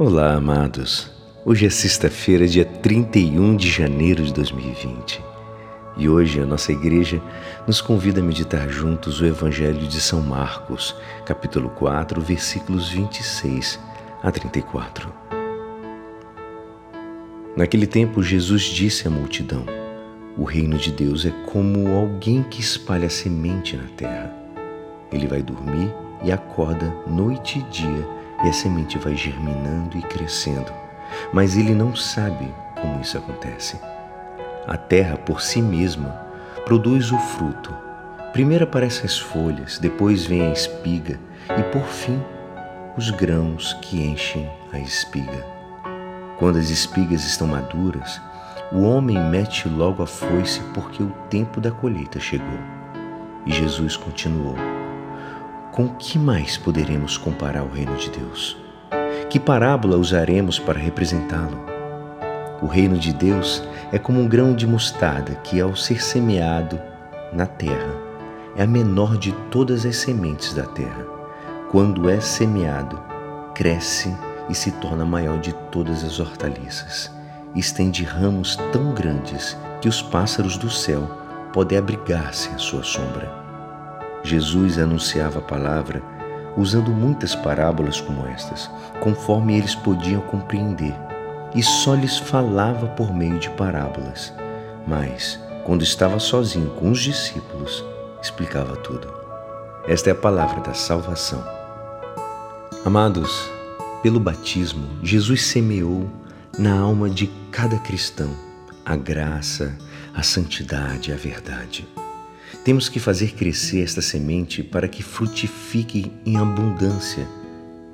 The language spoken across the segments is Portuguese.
Olá, amados. Hoje é sexta-feira, dia 31 de janeiro de 2020. E hoje a nossa igreja nos convida a meditar juntos o Evangelho de São Marcos, capítulo 4, versículos 26 a 34. Naquele tempo, Jesus disse à multidão: O reino de Deus é como alguém que espalha semente na terra. Ele vai dormir e acorda noite e dia e a semente vai germinando e crescendo, mas ele não sabe como isso acontece. A terra por si mesma produz o fruto. Primeiro aparecem as folhas, depois vem a espiga e por fim os grãos que enchem a espiga. Quando as espigas estão maduras, o homem mete logo a foice porque o tempo da colheita chegou. E Jesus continuou: com que mais poderemos comparar o reino de Deus? Que parábola usaremos para representá-lo? O reino de Deus é como um grão de mostarda que, ao ser semeado na terra, é a menor de todas as sementes da terra. Quando é semeado, cresce e se torna maior de todas as hortaliças. Estende ramos tão grandes que os pássaros do céu podem abrigar-se à sua sombra. Jesus anunciava a palavra usando muitas parábolas como estas, conforme eles podiam compreender, e só lhes falava por meio de parábolas. Mas, quando estava sozinho com os discípulos, explicava tudo. Esta é a palavra da salvação. Amados, pelo batismo, Jesus semeou na alma de cada cristão a graça, a santidade a verdade. Temos que fazer crescer esta semente para que frutifique em abundância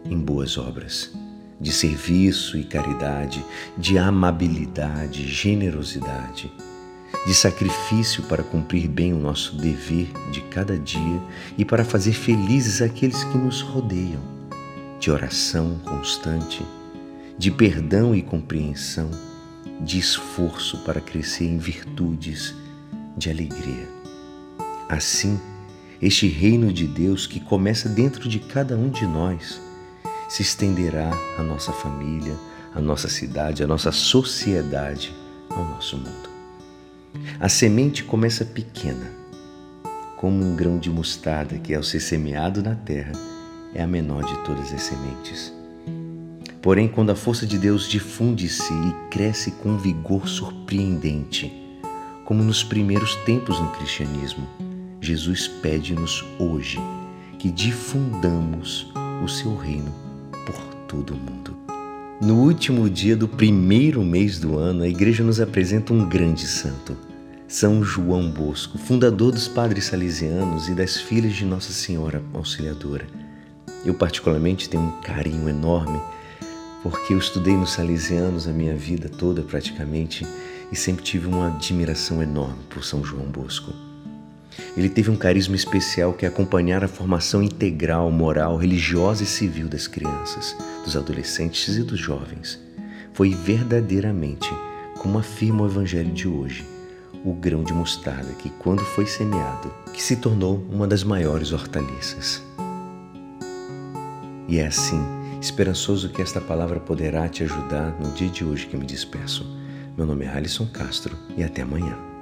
em boas obras, de serviço e caridade, de amabilidade, generosidade, de sacrifício para cumprir bem o nosso dever de cada dia e para fazer felizes aqueles que nos rodeiam, de oração constante, de perdão e compreensão, de esforço para crescer em virtudes, de alegria. Assim, este reino de Deus que começa dentro de cada um de nós se estenderá à nossa família, à nossa cidade, à nossa sociedade, ao nosso mundo. A semente começa pequena, como um grão de mostarda que, ao ser semeado na terra, é a menor de todas as sementes. Porém, quando a força de Deus difunde-se e cresce com vigor surpreendente, como nos primeiros tempos no cristianismo, Jesus pede-nos hoje que difundamos o seu reino por todo o mundo. No último dia do primeiro mês do ano, a igreja nos apresenta um grande santo, São João Bosco, fundador dos Padres Salesianos e das Filhas de Nossa Senhora Auxiliadora. Eu, particularmente, tenho um carinho enorme porque eu estudei nos Salesianos a minha vida toda, praticamente, e sempre tive uma admiração enorme por São João Bosco. Ele teve um carisma especial que é acompanhar a formação integral, moral, religiosa e civil das crianças, dos adolescentes e dos jovens. Foi verdadeiramente, como afirma o Evangelho de hoje, o grão de mostarda que, quando foi semeado, que se tornou uma das maiores hortaliças. E é assim, esperançoso que esta palavra poderá te ajudar no dia de hoje que me despeço. Meu nome é Alisson Castro e até amanhã.